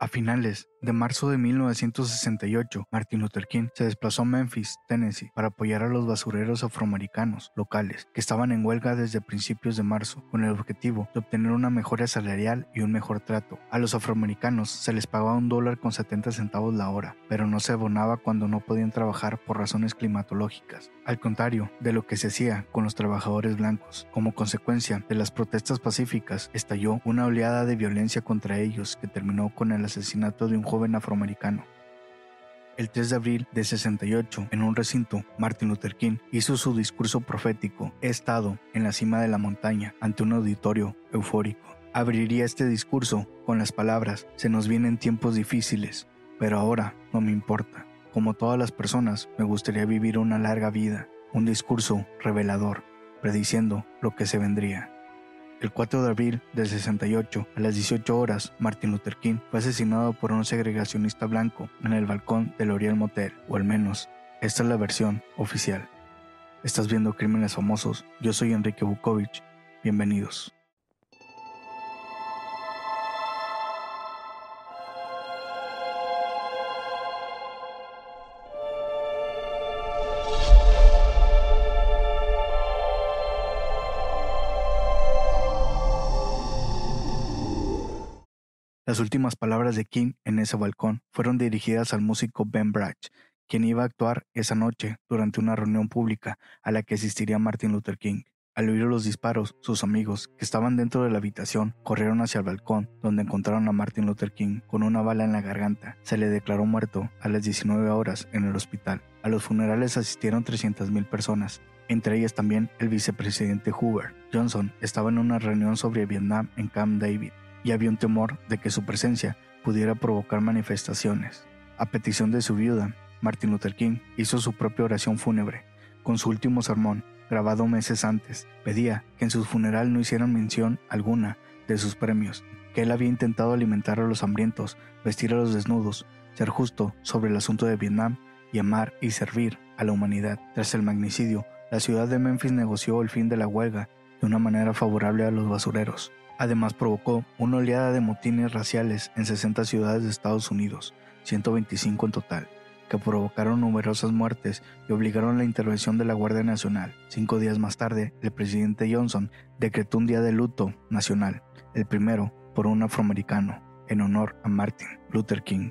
A finales de marzo de 1968, Martin Luther King se desplazó a Memphis, Tennessee, para apoyar a los basureros afroamericanos locales que estaban en huelga desde principios de marzo, con el objetivo de obtener una mejora salarial y un mejor trato. A los afroamericanos se les pagaba un dólar con 70 centavos la hora, pero no se abonaba cuando no podían trabajar por razones climatológicas, al contrario de lo que se hacía con los trabajadores blancos. Como consecuencia de las protestas pacíficas, estalló una oleada de violencia contra ellos que terminó con el asesinato de un joven afroamericano. El 3 de abril de 68, en un recinto, Martin Luther King hizo su discurso profético, He estado en la cima de la montaña ante un auditorio eufórico. Abriría este discurso con las palabras, se nos vienen tiempos difíciles, pero ahora no me importa. Como todas las personas, me gustaría vivir una larga vida, un discurso revelador, prediciendo lo que se vendría. El 4 de abril del 68, a las 18 horas, Martin Luther King fue asesinado por un segregacionista blanco en el balcón del Oriel Motel, o al menos, esta es la versión oficial. Estás viendo Crímenes Famosos, yo soy Enrique Bukovich, bienvenidos. Las últimas palabras de King en ese balcón fueron dirigidas al músico Ben Brach, quien iba a actuar esa noche durante una reunión pública a la que asistiría Martin Luther King. Al oír los disparos, sus amigos, que estaban dentro de la habitación, corrieron hacia el balcón, donde encontraron a Martin Luther King con una bala en la garganta. Se le declaró muerto a las 19 horas en el hospital. A los funerales asistieron 300.000 personas, entre ellas también el vicepresidente Hoover. Johnson estaba en una reunión sobre Vietnam en Camp David y había un temor de que su presencia pudiera provocar manifestaciones. A petición de su viuda, Martin Luther King hizo su propia oración fúnebre. Con su último sermón, grabado meses antes, pedía que en su funeral no hicieran mención alguna de sus premios, que él había intentado alimentar a los hambrientos, vestir a los desnudos, ser justo sobre el asunto de Vietnam y amar y servir a la humanidad. Tras el magnicidio, la ciudad de Memphis negoció el fin de la huelga de una manera favorable a los basureros. Además provocó una oleada de motines raciales en 60 ciudades de Estados Unidos, 125 en total, que provocaron numerosas muertes y obligaron la intervención de la Guardia Nacional. Cinco días más tarde, el presidente Johnson decretó un día de luto nacional, el primero por un afroamericano, en honor a Martin Luther King.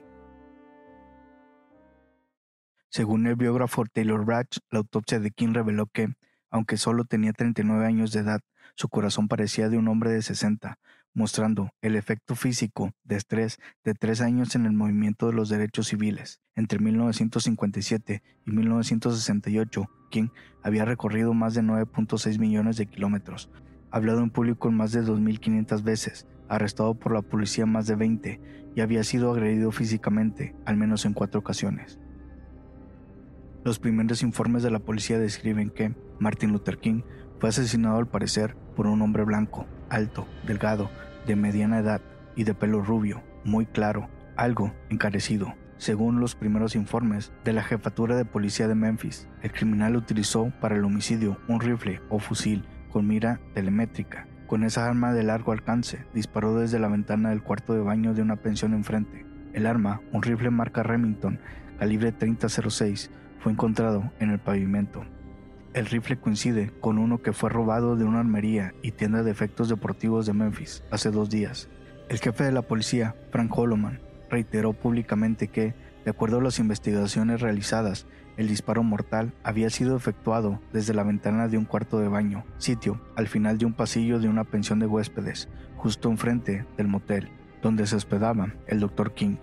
Según el biógrafo Taylor Brach, la autopsia de King reveló que, aunque solo tenía 39 años de edad, su corazón parecía de un hombre de 60, mostrando el efecto físico de estrés de tres años en el movimiento de los derechos civiles. Entre 1957 y 1968, King había recorrido más de 9.6 millones de kilómetros, hablado en público más de 2.500 veces, arrestado por la policía más de 20 y había sido agredido físicamente al menos en cuatro ocasiones. Los primeros informes de la policía describen que Martin Luther King fue asesinado al parecer por un hombre blanco, alto, delgado, de mediana edad y de pelo rubio, muy claro, algo encarecido. Según los primeros informes de la jefatura de policía de Memphis, el criminal utilizó para el homicidio un rifle o fusil con mira telemétrica. Con esa arma de largo alcance, disparó desde la ventana del cuarto de baño de una pensión enfrente. El arma, un rifle marca Remington, calibre 3006, fue encontrado en el pavimento. El rifle coincide con uno que fue robado de una armería y tienda de efectos deportivos de Memphis hace dos días. El jefe de la policía, Frank Holloman, reiteró públicamente que, de acuerdo a las investigaciones realizadas, el disparo mortal había sido efectuado desde la ventana de un cuarto de baño, sitio al final de un pasillo de una pensión de huéspedes, justo enfrente del motel, donde se hospedaba el Dr. King.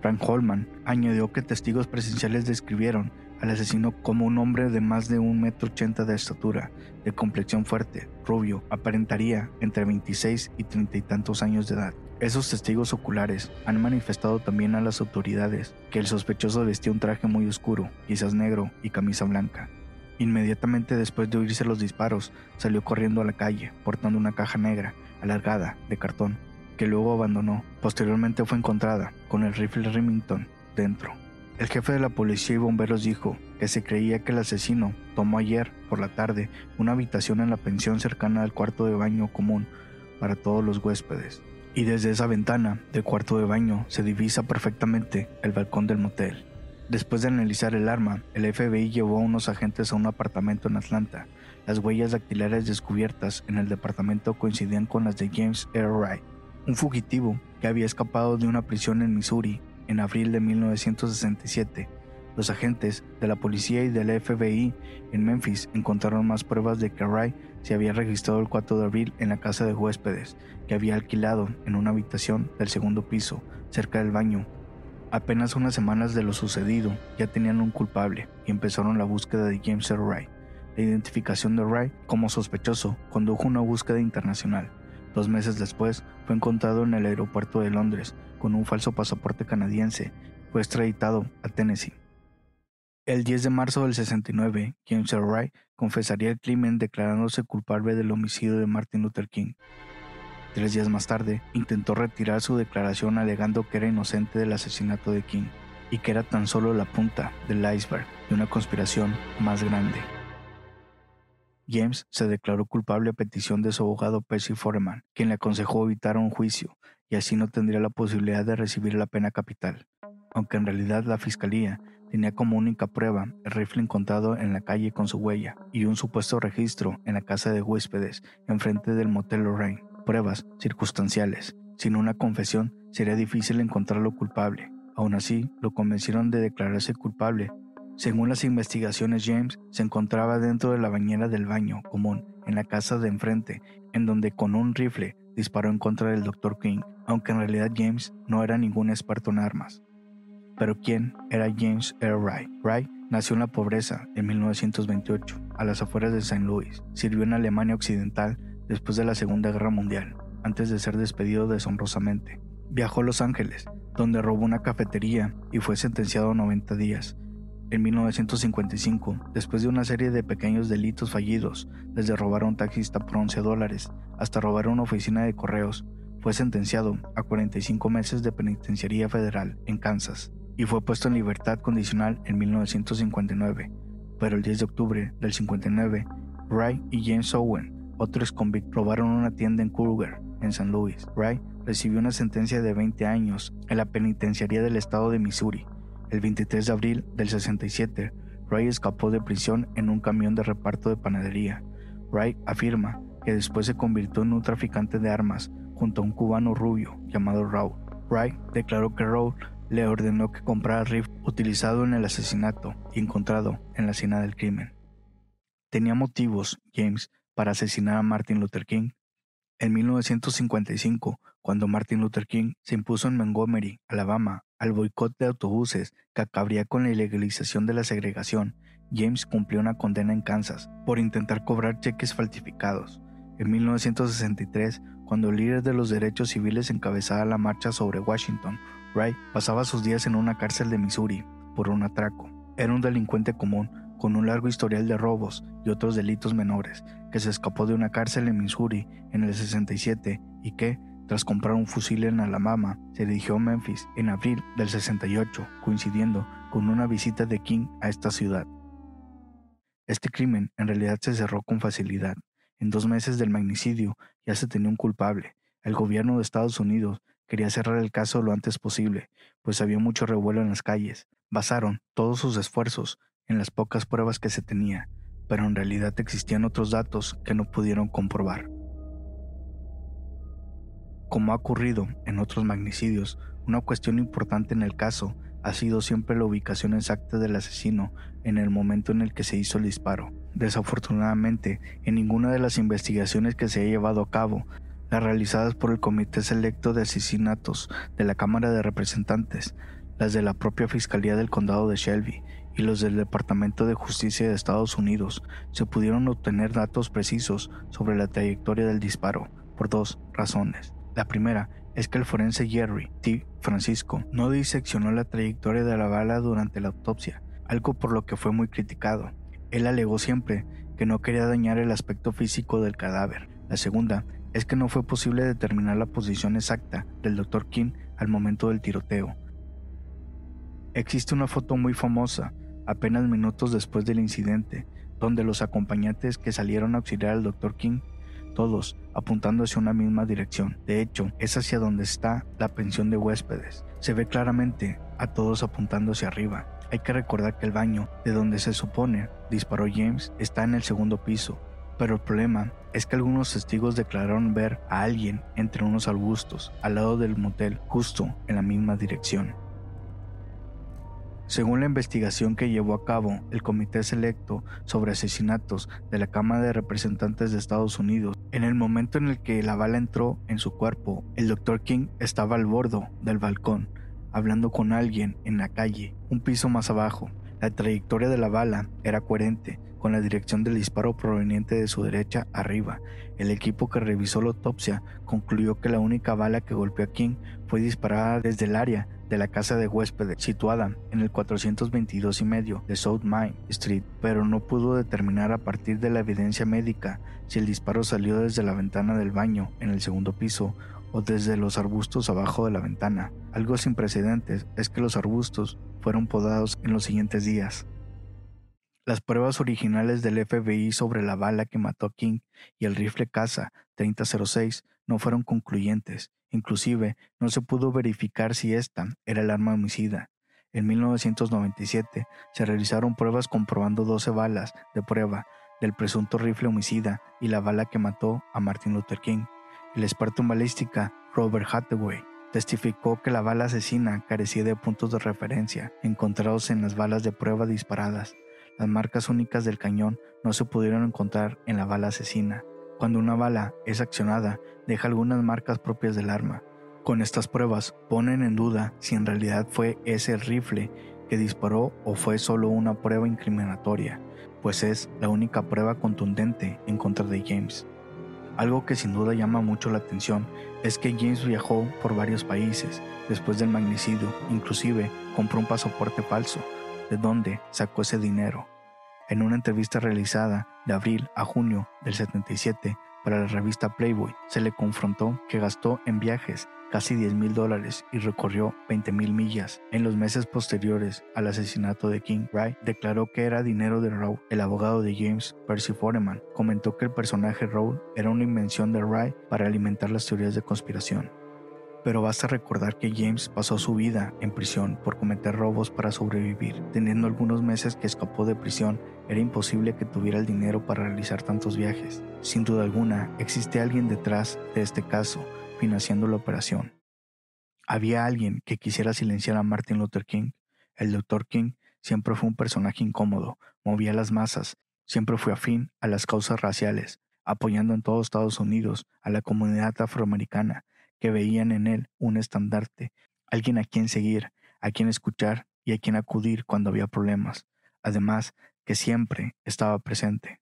Frank Holman añadió que testigos presenciales describieron al asesino como un hombre de más de un metro ochenta de estatura, de complexión fuerte, rubio, aparentaría entre 26 y treinta y tantos años de edad. Esos testigos oculares han manifestado también a las autoridades que el sospechoso vestía un traje muy oscuro, quizás negro y camisa blanca. Inmediatamente después de oírse los disparos, salió corriendo a la calle, portando una caja negra, alargada, de cartón, que luego abandonó. Posteriormente fue encontrada, con el rifle Remington dentro. El jefe de la policía y bomberos dijo que se creía que el asesino tomó ayer por la tarde una habitación en la pensión cercana al cuarto de baño común para todos los huéspedes. y desde esa ventana del cuarto de baño se divisa perfectamente el balcón del motel. Después de analizar el arma, el FBI llevó a unos agentes a un apartamento en Atlanta. Las huellas dactilares descubiertas en el departamento coincidían con las de James R. Wright, un fugitivo que había escapado de una prisión en Missouri en abril de 1967 los agentes de la policía y del FBI en Memphis encontraron más pruebas de que Wright se había registrado el 4 de abril en la casa de huéspedes que había alquilado en una habitación del segundo piso, cerca del baño. Apenas unas semanas de lo sucedido, ya tenían un culpable y empezaron la búsqueda de James R. Wright. La identificación de Wright como sospechoso condujo una búsqueda internacional. Dos meses después, fue encontrado en el aeropuerto de Londres con un falso pasaporte canadiense. Fue extraditado a Tennessee. El 10 de marzo del 69, James confesaría el crimen declarándose culpable del homicidio de Martin Luther King. Tres días más tarde, intentó retirar su declaración alegando que era inocente del asesinato de King y que era tan solo la punta del iceberg de una conspiración más grande. James se declaró culpable a petición de su abogado Percy Foreman, quien le aconsejó evitar un juicio y así no tendría la posibilidad de recibir la pena capital, aunque en realidad la fiscalía tenía como única prueba el rifle encontrado en la calle con su huella y un supuesto registro en la casa de huéspedes enfrente del motel Lorraine. Pruebas circunstanciales. Sin una confesión sería difícil encontrarlo culpable. Aún así, lo convencieron de declararse culpable. Según las investigaciones, James se encontraba dentro de la bañera del baño común en la casa de enfrente, en donde con un rifle disparó en contra del Dr. King, aunque en realidad James no era ningún experto en armas. Pero ¿quién era James R. Wright? Wright nació en la pobreza en 1928, a las afueras de St. Louis. Sirvió en Alemania Occidental después de la Segunda Guerra Mundial, antes de ser despedido deshonrosamente. Viajó a Los Ángeles, donde robó una cafetería y fue sentenciado a 90 días. En 1955, después de una serie de pequeños delitos fallidos, desde robar a un taxista por 11 dólares hasta robar una oficina de correos, fue sentenciado a 45 meses de penitenciaría federal en Kansas y fue puesto en libertad condicional en 1959, pero el 10 de octubre del 59, Wright y James Owen, otros convictos, robaron una tienda en Kruger, en San Luis. Wright recibió una sentencia de 20 años en la penitenciaría del estado de Missouri. El 23 de abril del 67, Wright escapó de prisión en un camión de reparto de panadería. Wright afirma que después se convirtió en un traficante de armas junto a un cubano rubio llamado Raúl. Wright declaró que Raúl le ordenó que comprara rifle utilizado en el asesinato y encontrado en la escena del crimen. Tenía motivos, James, para asesinar a Martin Luther King. En 1955, cuando Martin Luther King se impuso en Montgomery, Alabama, al boicot de autobuses que acabaría con la ilegalización de la segregación, James cumplió una condena en Kansas por intentar cobrar cheques falsificados. En 1963, cuando el líder de los derechos civiles encabezaba la marcha sobre Washington, Wright pasaba sus días en una cárcel de Missouri por un atraco. Era un delincuente común con un largo historial de robos y otros delitos menores, que se escapó de una cárcel en Missouri en el 67 y que, tras comprar un fusil en Alabama, se dirigió a Memphis en abril del 68, coincidiendo con una visita de King a esta ciudad. Este crimen en realidad se cerró con facilidad. En dos meses del magnicidio ya se tenía un culpable. El gobierno de Estados Unidos Quería cerrar el caso lo antes posible, pues había mucho revuelo en las calles. Basaron todos sus esfuerzos en las pocas pruebas que se tenía, pero en realidad existían otros datos que no pudieron comprobar. Como ha ocurrido en otros magnicidios, una cuestión importante en el caso ha sido siempre la ubicación exacta del asesino en el momento en el que se hizo el disparo. Desafortunadamente, en ninguna de las investigaciones que se ha llevado a cabo las realizadas por el Comité Selecto de Asesinatos de la Cámara de Representantes, las de la propia Fiscalía del Condado de Shelby y los del Departamento de Justicia de Estados Unidos, se pudieron obtener datos precisos sobre la trayectoria del disparo, por dos razones. La primera es que el forense Jerry T. Francisco no diseccionó la trayectoria de la bala durante la autopsia, algo por lo que fue muy criticado. Él alegó siempre que no quería dañar el aspecto físico del cadáver. La segunda es que no fue posible determinar la posición exacta del Dr. King al momento del tiroteo. Existe una foto muy famosa, apenas minutos después del incidente, donde los acompañantes que salieron a auxiliar al Dr. King, todos apuntando hacia una misma dirección. De hecho, es hacia donde está la pensión de huéspedes. Se ve claramente a todos apuntando hacia arriba. Hay que recordar que el baño, de donde se supone disparó James, está en el segundo piso. Pero el problema es que algunos testigos declararon ver a alguien entre unos arbustos al lado del motel, justo en la misma dirección. Según la investigación que llevó a cabo el Comité Selecto sobre Asesinatos de la Cámara de Representantes de Estados Unidos, en el momento en el que la bala entró en su cuerpo, el Dr. King estaba al borde del balcón, hablando con alguien en la calle, un piso más abajo. La trayectoria de la bala era coherente con la dirección del disparo proveniente de su derecha arriba. El equipo que revisó la autopsia concluyó que la única bala que golpeó a King fue disparada desde el área de la casa de huéspedes situada en el 422 y medio de South Main Street, pero no pudo determinar a partir de la evidencia médica si el disparo salió desde la ventana del baño en el segundo piso o desde los arbustos abajo de la ventana. Algo sin precedentes es que los arbustos fueron podados en los siguientes días. Las pruebas originales del FBI sobre la bala que mató a King y el rifle caza 3006 no fueron concluyentes, inclusive no se pudo verificar si esta era el arma homicida. En 1997 se realizaron pruebas comprobando 12 balas de prueba del presunto rifle homicida y la bala que mató a Martin Luther King. El experto en balística Robert Hathaway testificó que la bala asesina carecía de puntos de referencia encontrados en las balas de prueba disparadas las marcas únicas del cañón no se pudieron encontrar en la bala asesina. Cuando una bala es accionada, deja algunas marcas propias del arma. Con estas pruebas ponen en duda si en realidad fue ese rifle que disparó o fue solo una prueba incriminatoria, pues es la única prueba contundente en contra de James. Algo que sin duda llama mucho la atención es que James viajó por varios países después del magnicidio, inclusive compró un pasaporte falso de dónde sacó ese dinero. En una entrevista realizada de abril a junio del 77 para la revista Playboy, se le confrontó que gastó en viajes casi 10 mil dólares y recorrió 20 mil millas. En los meses posteriores al asesinato de King, Wright declaró que era dinero de Rowe. El abogado de James, Percy Foreman, comentó que el personaje Rowe era una invención de Wright para alimentar las teorías de conspiración pero basta recordar que James pasó su vida en prisión por cometer robos para sobrevivir. Teniendo algunos meses que escapó de prisión, era imposible que tuviera el dinero para realizar tantos viajes. Sin duda alguna, existe alguien detrás de este caso, financiando la operación. Había alguien que quisiera silenciar a Martin Luther King. El Dr. King siempre fue un personaje incómodo, movía las masas, siempre fue afín a las causas raciales, apoyando en todo Estados Unidos a la comunidad afroamericana que veían en él un estandarte, alguien a quien seguir, a quien escuchar y a quien acudir cuando había problemas, además que siempre estaba presente.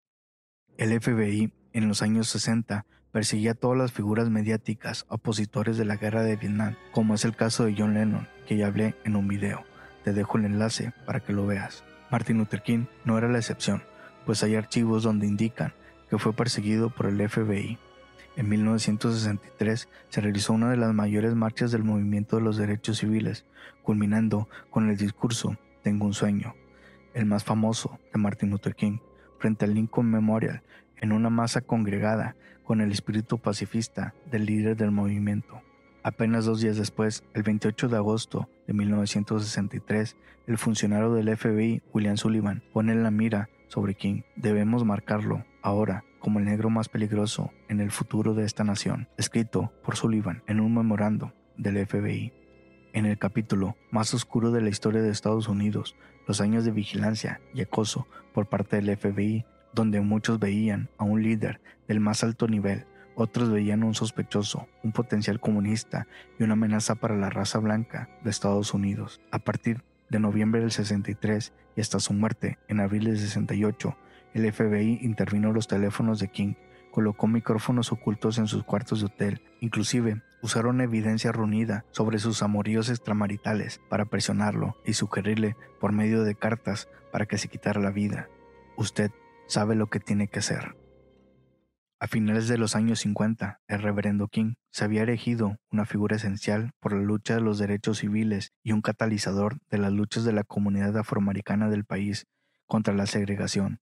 El FBI en los años 60 perseguía a todas las figuras mediáticas opositores de la guerra de Vietnam, como es el caso de John Lennon, que ya hablé en un video. Te dejo el enlace para que lo veas. Martin Luther King no era la excepción, pues hay archivos donde indican que fue perseguido por el FBI. En 1963 se realizó una de las mayores marchas del movimiento de los derechos civiles, culminando con el discurso Tengo un sueño, el más famoso de Martin Luther King, frente al Lincoln Memorial, en una masa congregada con el espíritu pacifista del líder del movimiento. Apenas dos días después, el 28 de agosto de 1963, el funcionario del FBI, William Sullivan, pone la mira sobre King. Debemos marcarlo ahora como el negro más peligroso en el futuro de esta nación, escrito por Sullivan en un memorando del FBI. En el capítulo más oscuro de la historia de Estados Unidos, los años de vigilancia y acoso por parte del FBI, donde muchos veían a un líder del más alto nivel, otros veían un sospechoso, un potencial comunista y una amenaza para la raza blanca de Estados Unidos. A partir de noviembre del 63 y hasta su muerte en abril del 68, el FBI intervino los teléfonos de King, colocó micrófonos ocultos en sus cuartos de hotel, inclusive usaron evidencia reunida sobre sus amoríos extramaritales para presionarlo y sugerirle por medio de cartas para que se quitara la vida. Usted sabe lo que tiene que hacer. A finales de los años 50, el reverendo King se había erigido una figura esencial por la lucha de los derechos civiles y un catalizador de las luchas de la comunidad afroamericana del país contra la segregación,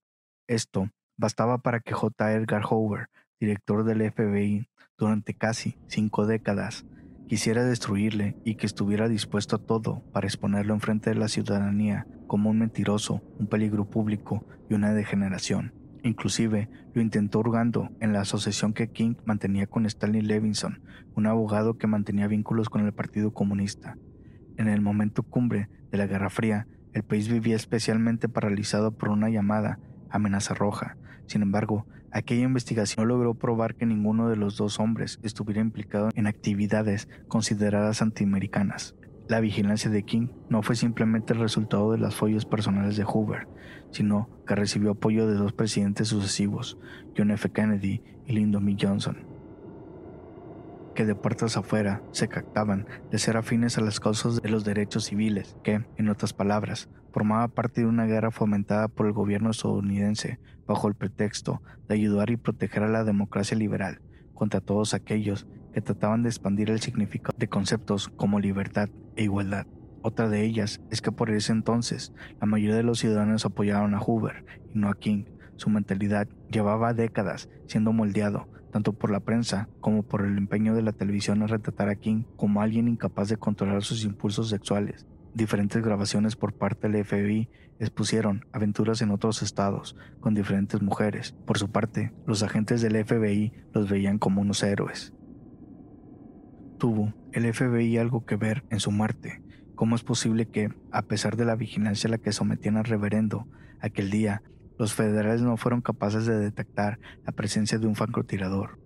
esto bastaba para que J. Edgar Hoover director del FBI durante casi cinco décadas, quisiera destruirle y que estuviera dispuesto a todo para exponerlo enfrente de la ciudadanía como un mentiroso, un peligro público y una degeneración. Inclusive lo intentó hurgando en la asociación que King mantenía con Stanley Levinson, un abogado que mantenía vínculos con el Partido Comunista. En el momento cumbre de la Guerra Fría, el país vivía especialmente paralizado por una llamada amenaza roja. Sin embargo, aquella investigación no logró probar que ninguno de los dos hombres estuviera implicado en actividades consideradas antiamericanas. La vigilancia de King no fue simplemente el resultado de las follas personales de Hoover, sino que recibió apoyo de dos presidentes sucesivos, John F. Kennedy y Lyndon B. Johnson que de puertas afuera se captaban de ser afines a las causas de los derechos civiles, que, en otras palabras, formaba parte de una guerra fomentada por el gobierno estadounidense bajo el pretexto de ayudar y proteger a la democracia liberal contra todos aquellos que trataban de expandir el significado de conceptos como libertad e igualdad. Otra de ellas es que por ese entonces la mayoría de los ciudadanos apoyaron a Hoover y no a King. Su mentalidad llevaba décadas siendo moldeado tanto por la prensa como por el empeño de la televisión en retratar a King como alguien incapaz de controlar sus impulsos sexuales. Diferentes grabaciones por parte del FBI expusieron aventuras en otros estados con diferentes mujeres. Por su parte, los agentes del FBI los veían como unos héroes. ¿Tuvo el FBI algo que ver en su muerte? ¿Cómo es posible que, a pesar de la vigilancia a la que sometían al reverendo, aquel día los federales no fueron capaces de detectar la presencia de un francotirador.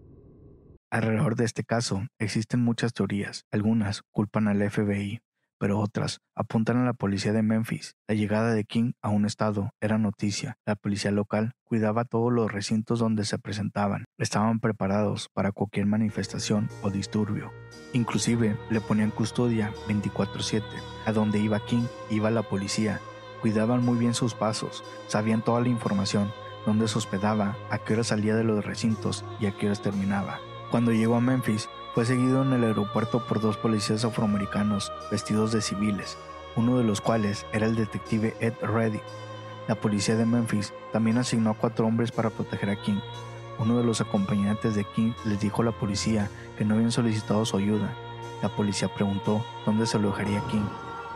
Alrededor de este caso existen muchas teorías. Algunas culpan al FBI, pero otras apuntan a la policía de Memphis. La llegada de King a un estado era noticia. La policía local cuidaba todos los recintos donde se presentaban. Estaban preparados para cualquier manifestación o disturbio. Inclusive le ponían custodia 24/7. A donde iba King iba la policía Cuidaban muy bien sus pasos, sabían toda la información, dónde se hospedaba, a qué hora salía de los recintos y a qué horas terminaba. Cuando llegó a Memphis, fue seguido en el aeropuerto por dos policías afroamericanos vestidos de civiles, uno de los cuales era el detective Ed Reddy. La policía de Memphis también asignó a cuatro hombres para proteger a King. Uno de los acompañantes de King les dijo a la policía que no habían solicitado su ayuda. La policía preguntó dónde se alojaría King.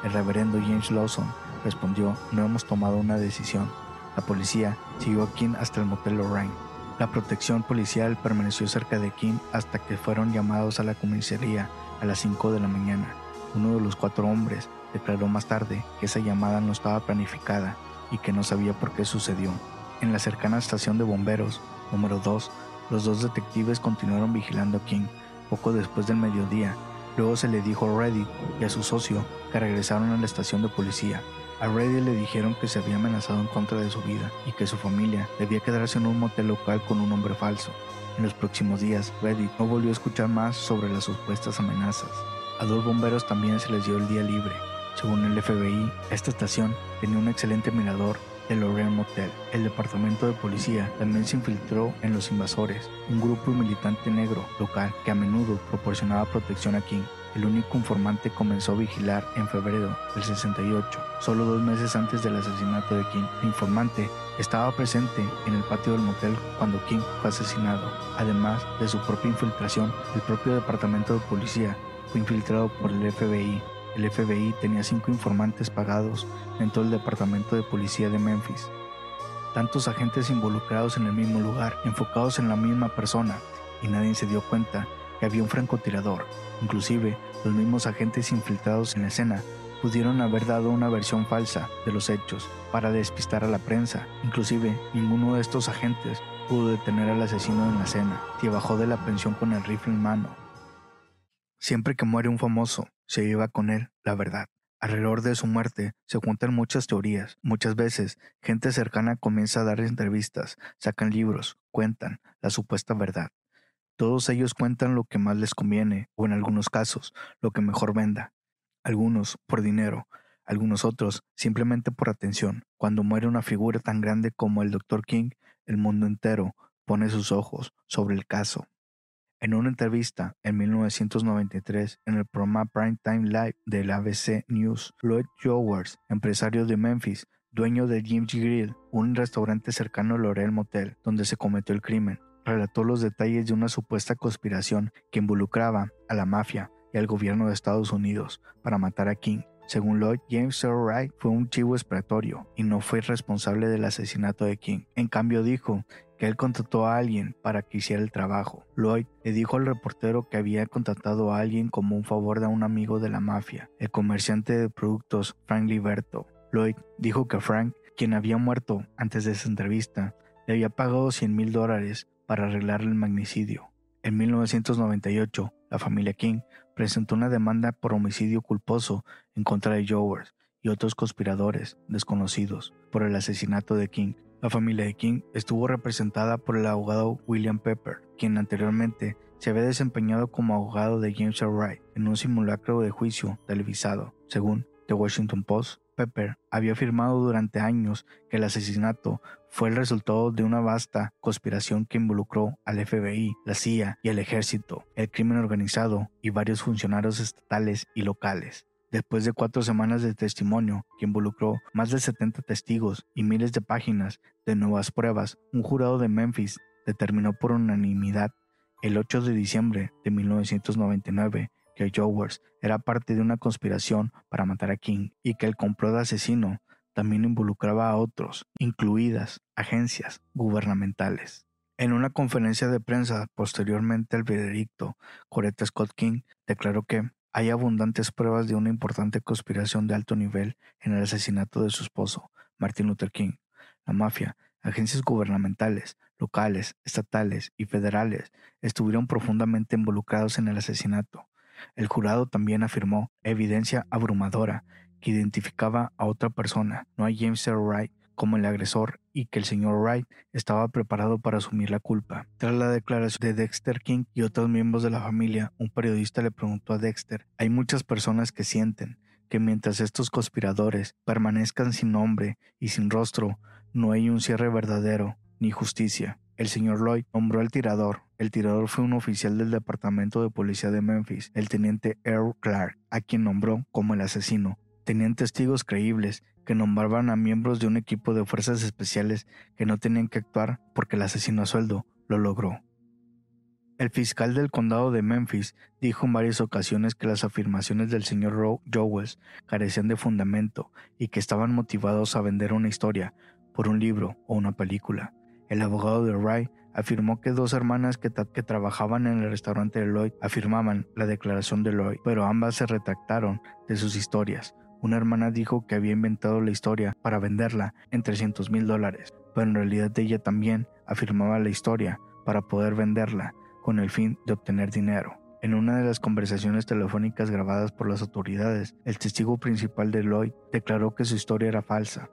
El reverendo James Lawson respondió, no hemos tomado una decisión. La policía siguió a King hasta el motel Lorraine. La protección policial permaneció cerca de King hasta que fueron llamados a la comisaría a las 5 de la mañana. Uno de los cuatro hombres declaró más tarde que esa llamada no estaba planificada y que no sabía por qué sucedió. En la cercana estación de bomberos, número 2, los dos detectives continuaron vigilando a King. Poco después del mediodía, luego se le dijo a Reddy y a su socio que regresaron a la estación de policía. A Reddy le dijeron que se había amenazado en contra de su vida y que su familia debía quedarse en un motel local con un hombre falso. En los próximos días, Reddy no volvió a escuchar más sobre las supuestas amenazas. A dos bomberos también se les dio el día libre. Según el FBI, esta estación tenía un excelente mirador del Lorraine Motel. El departamento de policía también se infiltró en los invasores, un grupo militante negro local que a menudo proporcionaba protección a King. El único informante comenzó a vigilar en febrero del 68, solo dos meses antes del asesinato de King. El informante estaba presente en el patio del motel cuando King fue asesinado. Además de su propia infiltración, el propio departamento de policía fue infiltrado por el FBI. El FBI tenía cinco informantes pagados en todo el departamento de policía de Memphis. Tantos agentes involucrados en el mismo lugar, enfocados en la misma persona, y nadie se dio cuenta que había un francotirador. Inclusive, los mismos agentes infiltrados en la escena pudieron haber dado una versión falsa de los hechos para despistar a la prensa. Inclusive, ninguno de estos agentes pudo detener al asesino en la escena, que bajó de la pensión con el rifle en mano. Siempre que muere un famoso, se lleva con él la verdad. Alrededor de su muerte se juntan muchas teorías. Muchas veces, gente cercana comienza a dar entrevistas, sacan libros, cuentan la supuesta verdad. Todos ellos cuentan lo que más les conviene o en algunos casos lo que mejor venda. Algunos por dinero, algunos otros simplemente por atención. Cuando muere una figura tan grande como el Dr. King, el mundo entero pone sus ojos sobre el caso. En una entrevista en 1993 en el programa Primetime Live del ABC News, Lloyd Jowers, empresario de Memphis, dueño de Jim's Grill, un restaurante cercano al L'Oreal Motel, donde se cometió el crimen, relató los detalles de una supuesta conspiración que involucraba a la mafia y al gobierno de Estados Unidos para matar a King. Según Lloyd, James Earl Wright fue un chivo expiatorio y no fue responsable del asesinato de King. En cambio dijo que él contrató a alguien para que hiciera el trabajo. Lloyd le dijo al reportero que había contratado a alguien como un favor de un amigo de la mafia, el comerciante de productos Frank Liberto. Lloyd dijo que Frank, quien había muerto antes de esa entrevista, le había pagado 100 mil dólares para arreglar el magnicidio. En 1998, la familia King presentó una demanda por homicidio culposo en contra de Jowers y otros conspiradores desconocidos por el asesinato de King. La familia de King estuvo representada por el abogado William Pepper, quien anteriormente se había desempeñado como abogado de James. Wright en un simulacro de juicio televisado. Según The Washington Post, Pepper había afirmado durante años que el asesinato fue el resultado de una vasta conspiración que involucró al FBI, la CIA y el ejército, el crimen organizado y varios funcionarios estatales y locales. Después de cuatro semanas de testimonio que involucró más de 70 testigos y miles de páginas de nuevas pruebas, un jurado de Memphis determinó por unanimidad el 8 de diciembre de 1999 que Jowers era parte de una conspiración para matar a King y que el complot asesino también involucraba a otros, incluidas agencias gubernamentales. En una conferencia de prensa posteriormente al veredicto, Coretta Scott King declaró que hay abundantes pruebas de una importante conspiración de alto nivel en el asesinato de su esposo, Martin Luther King. La mafia, agencias gubernamentales, locales, estatales y federales estuvieron profundamente involucrados en el asesinato. El jurado también afirmó evidencia abrumadora que identificaba a otra persona, no a James R. Wright, como el agresor y que el señor Wright estaba preparado para asumir la culpa. Tras la declaración de Dexter King y otros miembros de la familia, un periodista le preguntó a Dexter, hay muchas personas que sienten que mientras estos conspiradores permanezcan sin nombre y sin rostro, no hay un cierre verdadero ni justicia. El señor Lloyd nombró al tirador. El tirador fue un oficial del Departamento de Policía de Memphis, el teniente Earl Clark, a quien nombró como el asesino. Tenían testigos creíbles que nombraban a miembros de un equipo de fuerzas especiales que no tenían que actuar porque el asesino a sueldo lo logró. El fiscal del condado de Memphis dijo en varias ocasiones que las afirmaciones del señor Jowells carecían de fundamento y que estaban motivados a vender una historia por un libro o una película. El abogado de Wright afirmó que dos hermanas que, trabajaban en el restaurante de Lloyd afirmaban la declaración de Lloyd, pero ambas se retractaron de sus historias. Una hermana dijo que había inventado la historia para venderla en 300 mil dólares, pero en realidad ella también afirmaba la historia para poder venderla con el fin de obtener dinero. En una de las conversaciones telefónicas grabadas por las autoridades, el testigo principal de Lloyd declaró que su historia era falsa.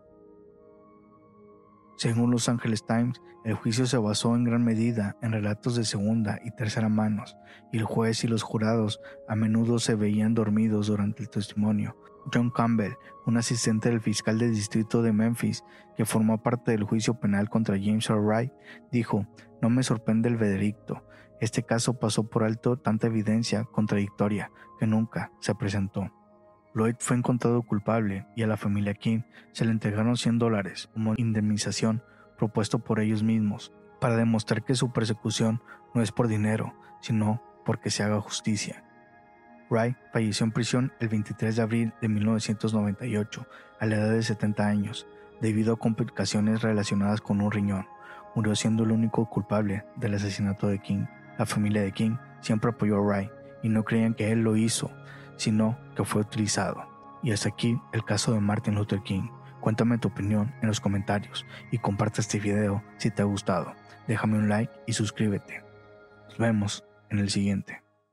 Según Los Angeles Times, el juicio se basó en gran medida en relatos de segunda y tercera manos, y el juez y los jurados a menudo se veían dormidos durante el testimonio, John Campbell, un asistente del fiscal del distrito de Memphis que formó parte del juicio penal contra James R. Wright, dijo, no me sorprende el veredicto. Este caso pasó por alto tanta evidencia contradictoria que nunca se presentó. Lloyd fue encontrado culpable y a la familia King se le entregaron 100 dólares como indemnización propuesto por ellos mismos para demostrar que su persecución no es por dinero, sino porque se haga justicia. Wright falleció en prisión el 23 de abril de 1998 a la edad de 70 años debido a complicaciones relacionadas con un riñón. Murió siendo el único culpable del asesinato de King. La familia de King siempre apoyó a Wright y no creían que él lo hizo, sino que fue utilizado. Y hasta aquí el caso de Martin Luther King. Cuéntame tu opinión en los comentarios y comparte este video si te ha gustado. Déjame un like y suscríbete. Nos vemos en el siguiente.